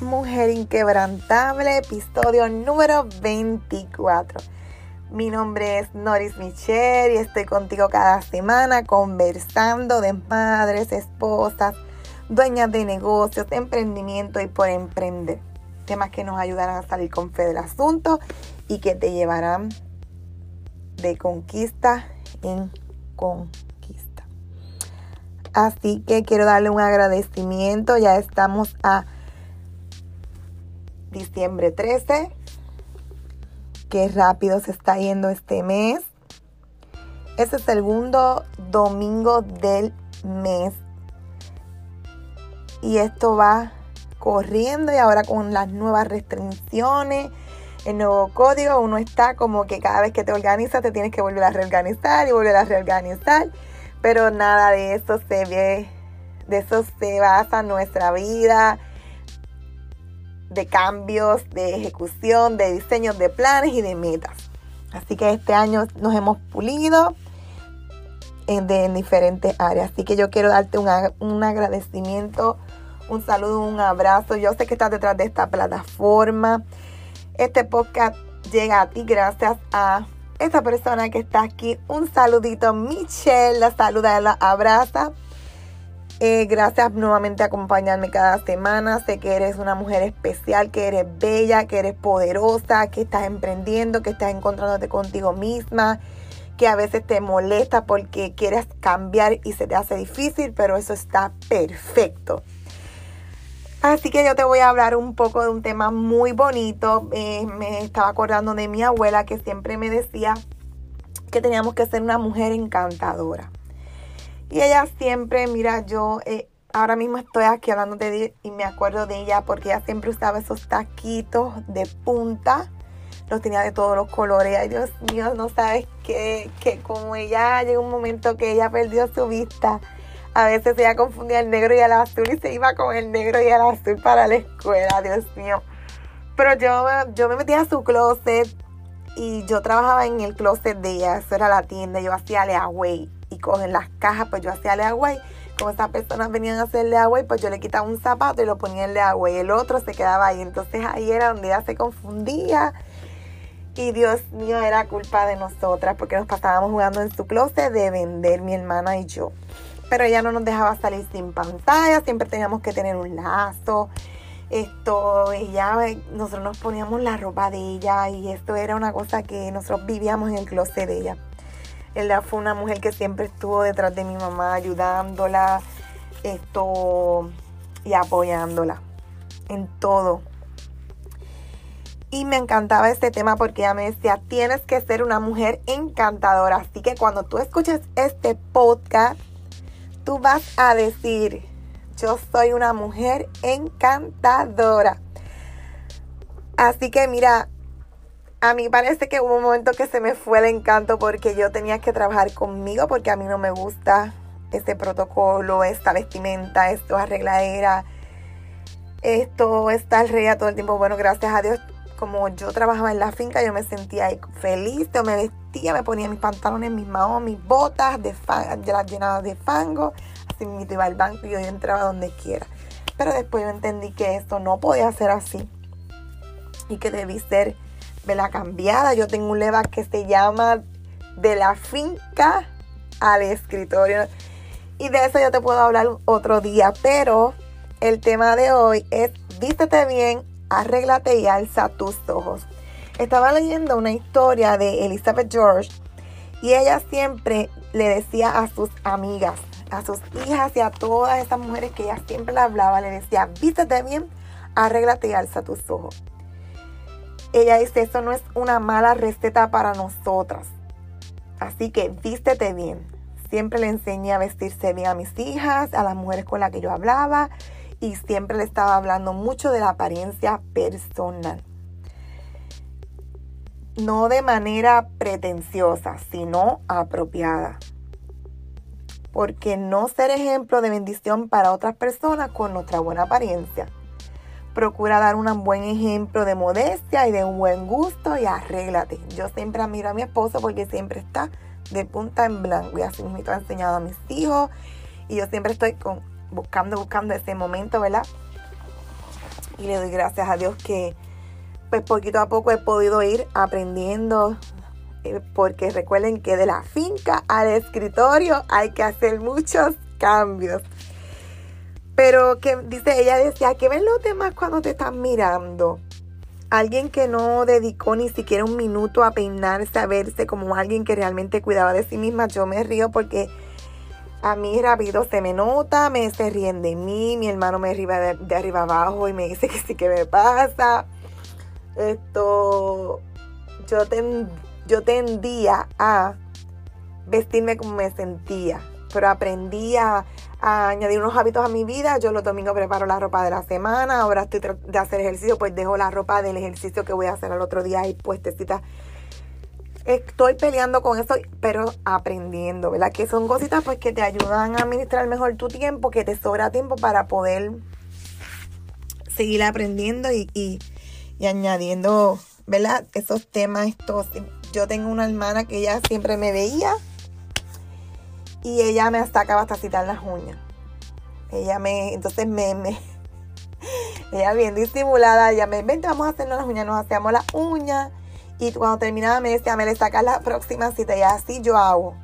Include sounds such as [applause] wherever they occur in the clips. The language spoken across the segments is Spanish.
Mujer Inquebrantable, episodio número 24. Mi nombre es Noris Michelle y estoy contigo cada semana conversando de madres, esposas, dueñas de negocios, emprendimiento y por emprender. Temas que nos ayudarán a salir con fe del asunto y que te llevarán de conquista en conquista. Así que quiero darle un agradecimiento. Ya estamos a diciembre 13. Qué rápido se está yendo este mes. Es el segundo domingo del mes. Y esto va corriendo y ahora con las nuevas restricciones, el nuevo código, uno está como que cada vez que te organizas te tienes que volver a reorganizar y volver a reorganizar. Pero nada de eso se ve, de eso se basa nuestra vida, de cambios, de ejecución, de diseños de planes y de metas. Así que este año nos hemos pulido en, diferentes áreas. Así que yo quiero darte un, un agradecimiento, un saludo, un abrazo. Yo sé que estás detrás de esta plataforma. Este podcast llega a ti gracias a esta persona que está aquí. Un saludito, Michelle, la saluda, la abraza. Eh, gracias nuevamente por acompañarme cada semana. Sé que eres una mujer especial, que eres bella, que eres poderosa, que estás emprendiendo, que estás encontrándote contigo misma, que a veces te molesta porque quieres cambiar y se te hace difícil, pero eso está perfecto. Así que yo te voy a hablar un poco de un tema muy bonito. Eh, me estaba acordando de mi abuela que siempre me decía que teníamos que ser una mujer encantadora. Y ella siempre, mira, yo eh, ahora mismo estoy aquí hablando de ella y me acuerdo de ella porque ella siempre usaba esos taquitos de punta. Los tenía de todos los colores. Ay, Dios mío, no sabes que, que como ella llegó un momento que ella perdió su vista. A veces ella confundía el negro y el azul y se iba con el negro y el azul para la escuela, Dios mío. Pero yo, yo me metía a su closet y yo trabajaba en el closet de ella, eso era la tienda, yo hacía layaway y cogen las cajas, pues yo hacía agua y como esas personas venían a hacerle agua y pues yo le quitaba un zapato y lo ponía en agua y el otro se quedaba ahí. Entonces ahí era donde ella se confundía. Y Dios mío, era culpa de nosotras porque nos pasábamos jugando en su closet de vender mi hermana y yo. Pero ella no nos dejaba salir sin pantalla, siempre teníamos que tener un lazo. Esto, ella, nosotros nos poníamos la ropa de ella y esto era una cosa que nosotros vivíamos en el closet de ella. Ella fue una mujer que siempre estuvo detrás de mi mamá, ayudándola esto, y apoyándola en todo. Y me encantaba este tema porque ella me decía, tienes que ser una mujer encantadora. Así que cuando tú escuches este podcast, tú vas a decir, yo soy una mujer encantadora. Así que mira, a mí parece que hubo un momento que se me fue el encanto porque yo tenía que trabajar conmigo porque a mí no me gusta este protocolo, esta vestimenta, esto arregladera, esto está rey todo el tiempo. Bueno, gracias a Dios, como yo trabajaba en la finca, yo me sentía feliz, yo me vestía, me ponía mis pantalones, mis maos, mis botas de las llenadas de fango, así me iba al banco y yo entraba donde quiera. Pero después yo entendí que esto no podía ser así y que debí ser la cambiada. Yo tengo un leva que se llama De la finca al escritorio. Y de eso yo te puedo hablar otro día. Pero el tema de hoy es vístete bien, arréglate y alza tus ojos. Estaba leyendo una historia de Elizabeth George y ella siempre le decía a sus amigas, a sus hijas y a todas esas mujeres que ella siempre le hablaba, le decía, vístete bien, arréglate y alza tus ojos. Ella dice, eso no es una mala receta para nosotras. Así que vístete bien. Siempre le enseñé a vestirse bien a mis hijas, a las mujeres con las que yo hablaba y siempre le estaba hablando mucho de la apariencia personal. No de manera pretenciosa, sino apropiada. Porque no ser ejemplo de bendición para otras personas con nuestra buena apariencia procura dar un buen ejemplo de modestia y de un buen gusto y arréglate. Yo siempre admiro a mi esposo porque siempre está de punta en blanco y así me ha enseñado a mis hijos y yo siempre estoy con, buscando, buscando ese momento, ¿verdad? Y le doy gracias a Dios que pues poquito a poco he podido ir aprendiendo. eh, Porque recuerden que de la finca al escritorio hay que hacer muchos cambios. Pero que dice, ella decía, que ven los demás cuando te están mirando? Alguien que no dedicó ni siquiera un minuto a peinarse, a verse como alguien que realmente cuidaba de sí misma. Yo me río porque a mí rápido se me nota, me se ríen de mí, mi hermano me arriba de, arriba abajo y me dice que sí que me pasa. Esto, yo, ten- yo tendía a vestirme como me sentía, pero aprendí a, a añadir unos hábitos a mi vida. Yo los domingos preparo la ropa de la semana, ahora estoy de hacer ejercicio, pues dejo la ropa del ejercicio que voy a hacer al otro día ahí puestecita. Estoy peleando con eso, pero aprendiendo, ¿verdad? Que son cositas pues que te ayudan a administrar mejor tu tiempo, que te sobra tiempo para poder seguir aprendiendo y, y, y añadiendo, ¿verdad? Esos temas, estos. Yo tengo una hermana que ella siempre me veía y ella me sacaba hasta citar las uñas. Ella me, entonces me, me [laughs] ella bien disimulada, ella me, vente, vamos a hacernos las uñas, nos hacíamos las uñas. Y cuando terminaba me decía, me le sacas la próxima cita. Y así yo hago.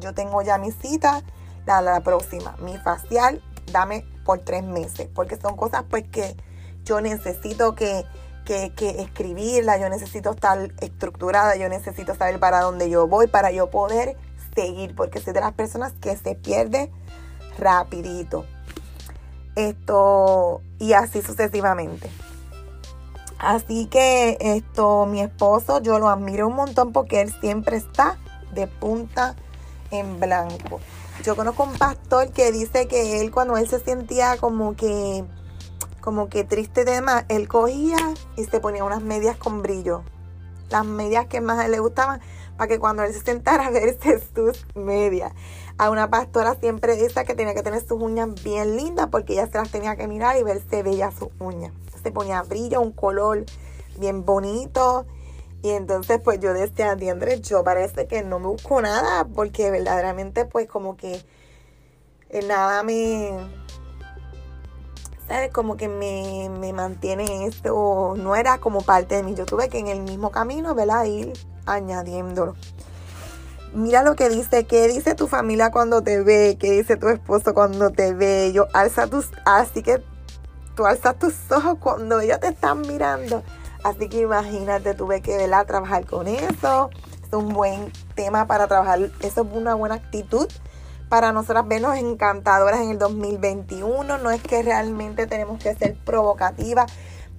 Yo tengo ya mi cita, la, la próxima. Mi facial, dame por tres meses. Porque son cosas pues que yo necesito que, que, que escribirla, yo necesito estar estructurada, yo necesito saber para dónde yo voy, para yo poder seguir. Porque soy de las personas que se pierde rapidito. Esto, y así sucesivamente. Así que esto, mi esposo, yo lo admiro un montón porque él siempre está de punta en blanco. Yo conozco un pastor que dice que él cuando él se sentía como que como que triste más, él cogía y se ponía unas medias con brillo. Las medias que más le gustaban para que cuando él se sentara a verse sus medias. A una pastora siempre dice que tenía que tener sus uñas bien lindas porque ella se las tenía que mirar y verse bella sus uñas. Se ponía brillo, un color bien bonito. Y entonces pues yo decía, Diandre, yo parece que no me busco nada porque verdaderamente pues como que eh, nada me... ¿Sabes? Como que me, me mantiene esto, no era como parte de mí. Yo tuve que en el mismo camino, ¿verdad? Ir añadiéndolo. Mira lo que dice, ¿qué dice tu familia cuando te ve? ¿Qué dice tu esposo cuando te ve? Yo alza tus, así que tú alzas tus ojos cuando ellos te están mirando. Así que imagínate, tuve que ¿verdad? trabajar con eso. Es un buen tema para trabajar. Eso es una buena actitud para nosotras vernos encantadoras en el 2021. No es que realmente tenemos que ser provocativas.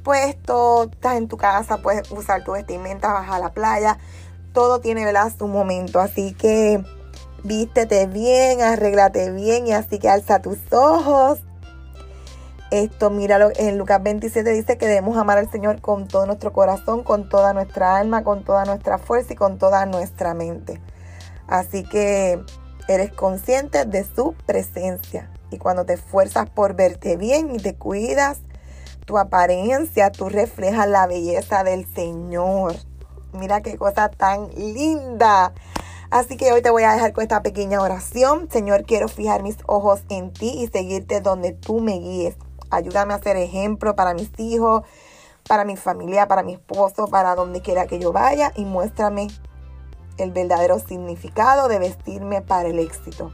Puesto, estás en tu casa, puedes usar tu vestimenta, vas a la playa. Todo tiene ¿verdad? su momento. Así que vístete bien, arréglate bien y así que alza tus ojos. Esto, míralo, en Lucas 27 dice que debemos amar al Señor con todo nuestro corazón, con toda nuestra alma, con toda nuestra fuerza y con toda nuestra mente. Así que eres consciente de su presencia. Y cuando te esfuerzas por verte bien y te cuidas, tu apariencia, tú reflejas la belleza del Señor. Mira qué cosa tan linda. Así que hoy te voy a dejar con esta pequeña oración. Señor, quiero fijar mis ojos en ti y seguirte donde tú me guíes. Ayúdame a ser ejemplo para mis hijos, para mi familia, para mi esposo, para donde quiera que yo vaya y muéstrame el verdadero significado de vestirme para el éxito.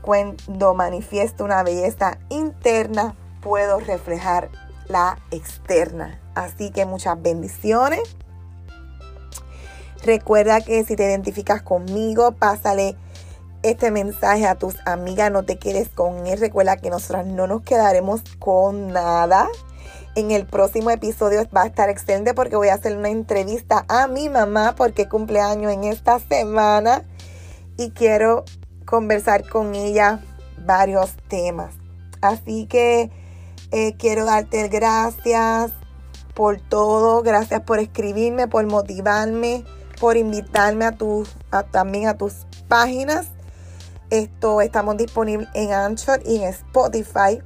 Cuando manifiesto una belleza interna, puedo reflejar la externa. Así que muchas bendiciones. Recuerda que si te identificas conmigo, pásale este mensaje a tus amigas, no te quedes con él. Recuerda que nosotras no nos quedaremos con nada. En el próximo episodio va a estar excelente porque voy a hacer una entrevista a mi mamá porque cumpleaños en esta semana y quiero conversar con ella varios temas. Así que eh, quiero darte gracias por todo, gracias por escribirme, por motivarme, por invitarme a tus, también a tus páginas. Esto estamos disponibles en Anchor y en Spotify.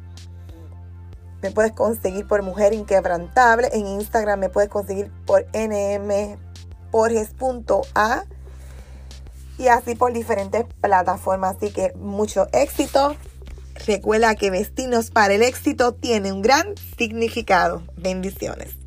Me puedes conseguir por Mujer Inquebrantable. En Instagram me puedes conseguir por nmporges.a. Y así por diferentes plataformas. Así que mucho éxito. Recuerda que vestirnos para el éxito tiene un gran significado. Bendiciones.